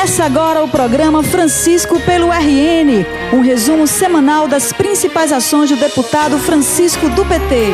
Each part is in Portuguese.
Começa agora o programa Francisco pelo RN, um resumo semanal das principais ações do deputado Francisco do PT.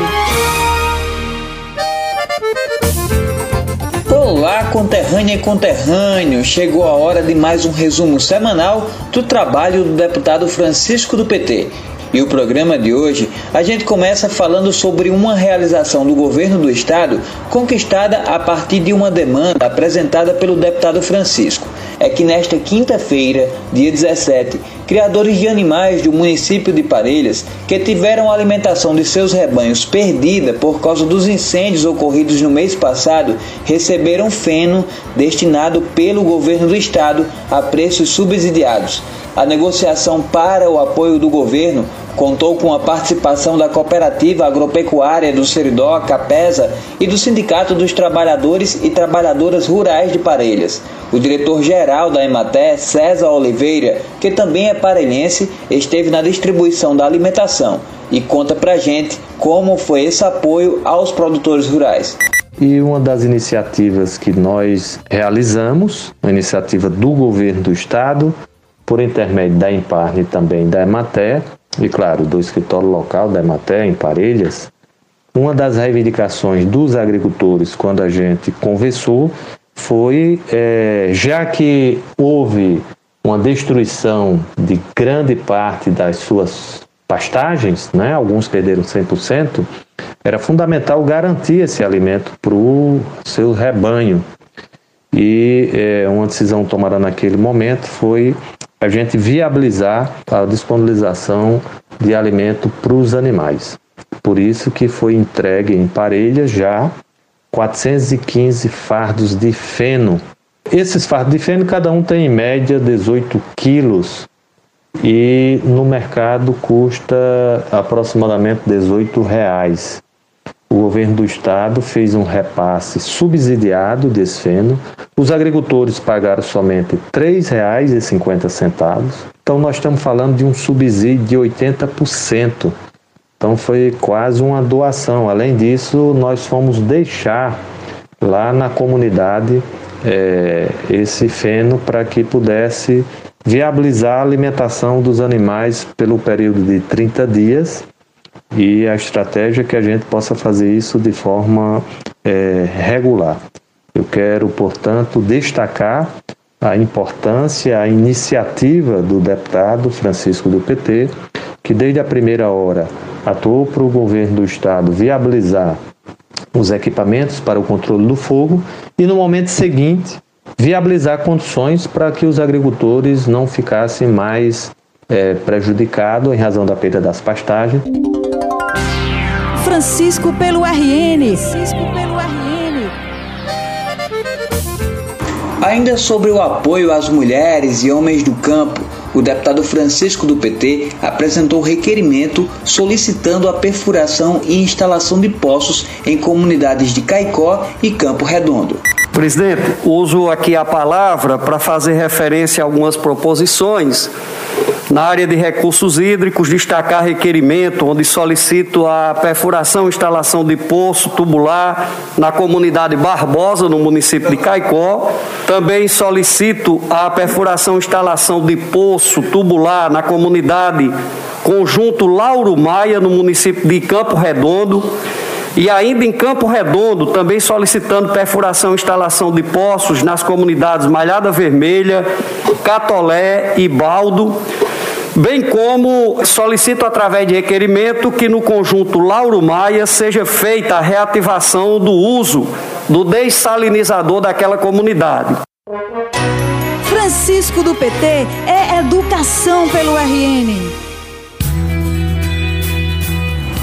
Olá, conterrânea e conterrâneo! Chegou a hora de mais um resumo semanal do trabalho do deputado Francisco do PT. E o programa de hoje a gente começa falando sobre uma realização do governo do estado conquistada a partir de uma demanda apresentada pelo deputado Francisco. É que nesta quinta-feira, dia 17, criadores de animais do município de Parelhas que tiveram a alimentação de seus rebanhos perdida por causa dos incêndios ocorridos no mês passado receberam feno destinado pelo governo do estado a preços subsidiados. A negociação para o apoio do governo contou com a participação da Cooperativa Agropecuária do Seridó, Capesa e do Sindicato dos Trabalhadores e Trabalhadoras Rurais de Parelhas. O diretor-geral da Ematé, César Oliveira, que também é parelhense, esteve na distribuição da alimentação e conta pra gente como foi esse apoio aos produtores rurais. E uma das iniciativas que nós realizamos, uma iniciativa do governo do estado, por intermédio da Imparne também da Emater, e claro, do escritório local da Emater em Parelhas, uma das reivindicações dos agricultores quando a gente conversou foi, é, já que houve uma destruição de grande parte das suas pastagens, né, alguns perderam 100%, era fundamental garantir esse alimento para o seu rebanho. E é, uma decisão tomada naquele momento foi a gente viabilizar a disponibilização de alimento para os animais. Por isso que foi entregue em Parelhas já 415 fardos de feno. Esses fardos de feno, cada um tem em média 18 quilos e no mercado custa aproximadamente 18 reais o governo do estado fez um repasse subsidiado desse feno. Os agricultores pagaram somente R$ 3,50. Então nós estamos falando de um subsídio de 80%. Então foi quase uma doação. Além disso, nós fomos deixar lá na comunidade é, esse feno para que pudesse viabilizar a alimentação dos animais pelo período de 30 dias e a estratégia é que a gente possa fazer isso de forma é, regular. Eu quero, portanto, destacar a importância, a iniciativa do deputado Francisco do PT, que desde a primeira hora atuou para o governo do estado viabilizar os equipamentos para o controle do fogo e no momento seguinte viabilizar condições para que os agricultores não ficassem mais é, prejudicados em razão da perda das pastagens. Francisco pelo RN. Francisco pelo RN. Ainda sobre o apoio às mulheres e homens do campo, o deputado Francisco do PT apresentou requerimento solicitando a perfuração e instalação de poços em comunidades de Caicó e Campo Redondo. Presidente, uso aqui a palavra para fazer referência a algumas proposições na área de recursos hídricos, destacar requerimento onde solicito a perfuração e instalação de poço tubular na comunidade Barbosa, no município de Caicó. Também solicito a perfuração e instalação de poço tubular na comunidade Conjunto Lauro Maia, no município de Campo Redondo. E ainda em Campo Redondo, também solicitando perfuração e instalação de poços nas comunidades Malhada Vermelha, Catolé e Baldo, bem como solicito através de requerimento que no conjunto Lauro Maia seja feita a reativação do uso do dessalinizador daquela comunidade. Francisco do PT é educação pelo RN.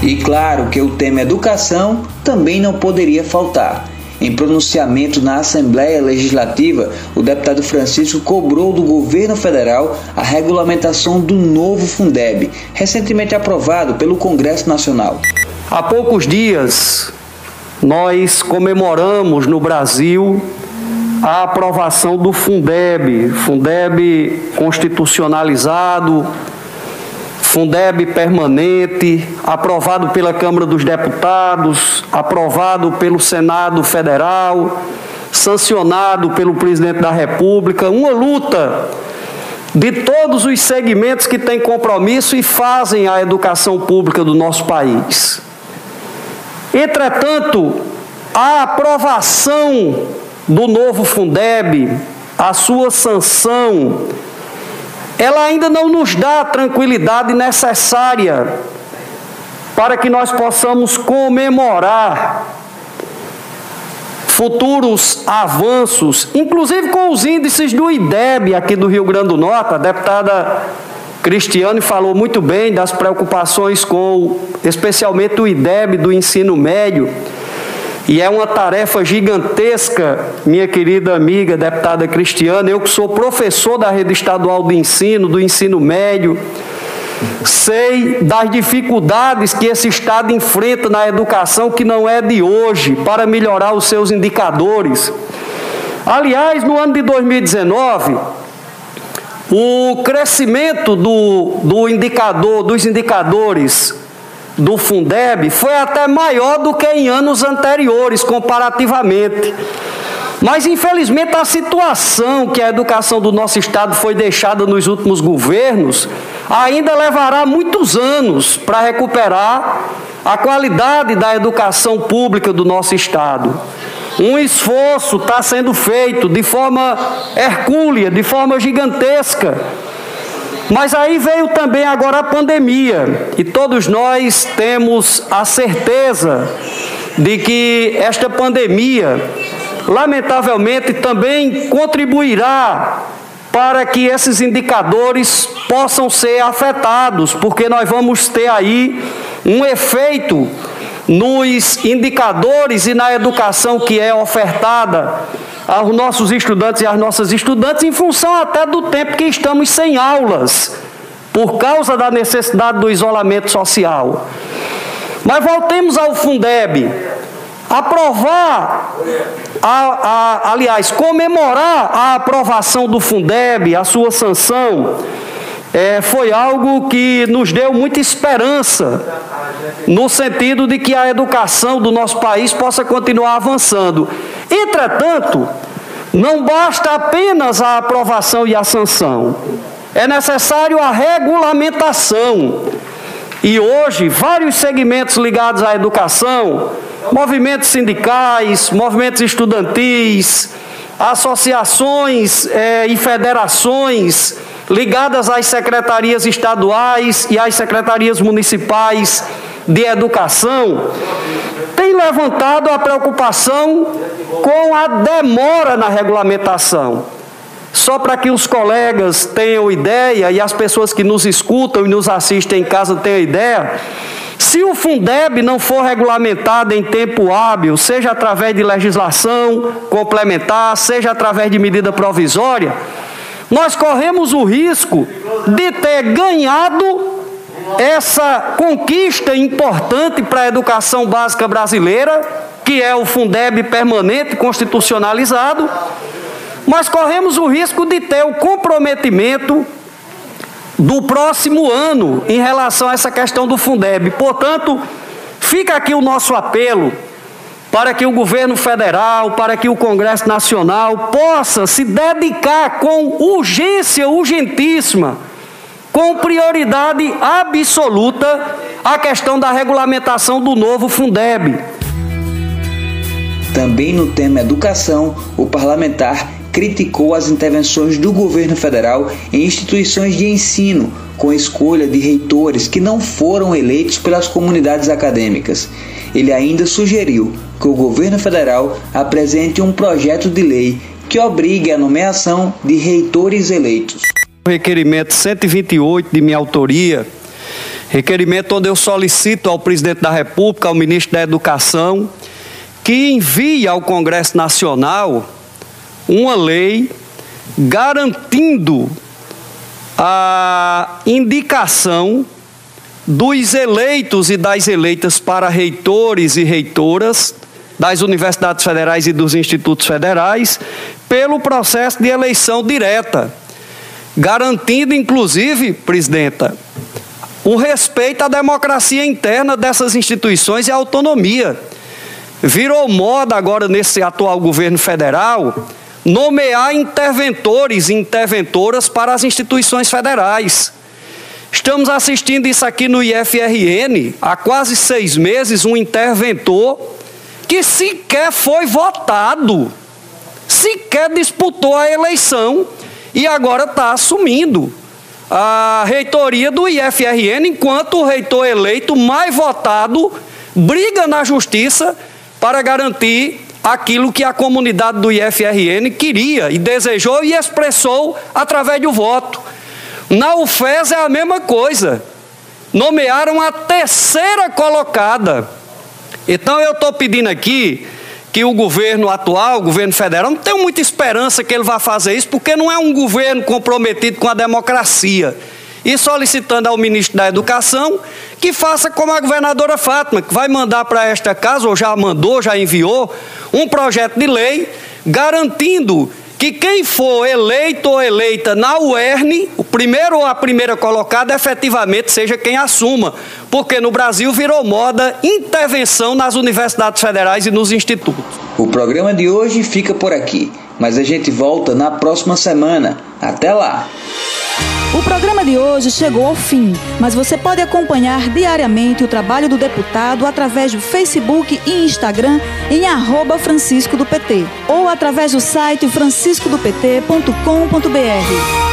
E claro que o tema educação também não poderia faltar. Em pronunciamento na Assembleia Legislativa, o deputado Francisco cobrou do governo federal a regulamentação do novo Fundeb, recentemente aprovado pelo Congresso Nacional. Há poucos dias, nós comemoramos no Brasil a aprovação do Fundeb, Fundeb constitucionalizado, Fundeb permanente, aprovado pela Câmara dos Deputados, aprovado pelo Senado Federal, sancionado pelo presidente da República, uma luta de todos os segmentos que têm compromisso e fazem a educação pública do nosso país. Entretanto, a aprovação do novo Fundeb, a sua sanção, ela ainda não nos dá a tranquilidade necessária para que nós possamos comemorar futuros avanços, inclusive com os índices do IDEB aqui do Rio Grande do Norte. A deputada Cristiane falou muito bem das preocupações com, especialmente o IDEB do ensino médio. E é uma tarefa gigantesca, minha querida amiga deputada Cristiana, eu que sou professor da rede estadual de ensino, do ensino médio, sei das dificuldades que esse Estado enfrenta na educação, que não é de hoje, para melhorar os seus indicadores. Aliás, no ano de 2019, o crescimento do, do indicador, dos indicadores do Fundeb foi até maior do que em anos anteriores, comparativamente. Mas, infelizmente, a situação que a educação do nosso Estado foi deixada nos últimos governos ainda levará muitos anos para recuperar a qualidade da educação pública do nosso Estado. Um esforço está sendo feito de forma hercúlea, de forma gigantesca mas aí veio também agora a pandemia, e todos nós temos a certeza de que esta pandemia, lamentavelmente, também contribuirá para que esses indicadores possam ser afetados, porque nós vamos ter aí um efeito nos indicadores e na educação que é ofertada aos nossos estudantes e às nossas estudantes, em função até do tempo que estamos sem aulas, por causa da necessidade do isolamento social. Mas voltemos ao Fundeb. Aprovar, a, a, aliás, comemorar a aprovação do Fundeb, a sua sanção, é, foi algo que nos deu muita esperança, no sentido de que a educação do nosso país possa continuar avançando. Entretanto, não basta apenas a aprovação e a sanção, é necessário a regulamentação. E hoje, vários segmentos ligados à educação, movimentos sindicais, movimentos estudantis, associações é, e federações ligadas às secretarias estaduais e às secretarias municipais de educação, levantado a preocupação com a demora na regulamentação. Só para que os colegas tenham ideia e as pessoas que nos escutam e nos assistem em casa tenham ideia, se o Fundeb não for regulamentado em tempo hábil, seja através de legislação complementar, seja através de medida provisória, nós corremos o risco de ter ganhado essa conquista importante para a educação básica brasileira, que é o Fundeb permanente constitucionalizado, mas corremos o risco de ter o comprometimento do próximo ano em relação a essa questão do Fundeb. Portanto, fica aqui o nosso apelo para que o governo federal, para que o Congresso Nacional possa se dedicar com urgência urgentíssima com prioridade absoluta a questão da regulamentação do novo Fundeb. Também no tema educação, o parlamentar criticou as intervenções do governo federal em instituições de ensino, com escolha de reitores que não foram eleitos pelas comunidades acadêmicas. Ele ainda sugeriu que o governo federal apresente um projeto de lei que obrigue a nomeação de reitores eleitos. Requerimento 128 de minha autoria, requerimento onde eu solicito ao presidente da República, ao ministro da Educação, que envie ao Congresso Nacional uma lei garantindo a indicação dos eleitos e das eleitas para reitores e reitoras das universidades federais e dos institutos federais pelo processo de eleição direta garantindo, inclusive, presidenta, o respeito à democracia interna dessas instituições e à autonomia. virou moda agora nesse atual governo federal nomear interventores e interventoras para as instituições federais. Estamos assistindo isso aqui no IFRN há quase seis meses, um interventor que sequer foi votado, sequer disputou a eleição e agora está assumindo a reitoria do IFRN, enquanto o reitor eleito mais votado briga na justiça para garantir aquilo que a comunidade do IFRN queria e desejou e expressou através do voto. Na UFES é a mesma coisa. Nomearam a terceira colocada. Então eu estou pedindo aqui que o governo atual, o governo federal, não tenho muita esperança que ele vá fazer isso, porque não é um governo comprometido com a democracia. E solicitando ao ministro da Educação que faça como a governadora Fátima, que vai mandar para esta casa, ou já mandou, já enviou, um projeto de lei garantindo que quem for eleito ou eleita na UERN, o primeiro ou a primeira colocada, efetivamente seja quem assuma, porque no Brasil virou moda intervenção nas universidades federais e nos institutos. O programa de hoje fica por aqui, mas a gente volta na próxima semana. Até lá! O programa de hoje chegou ao fim, mas você pode acompanhar diariamente o trabalho do deputado através do Facebook e Instagram em arroba Francisco do PT ou através do site franciscodopt.com.br.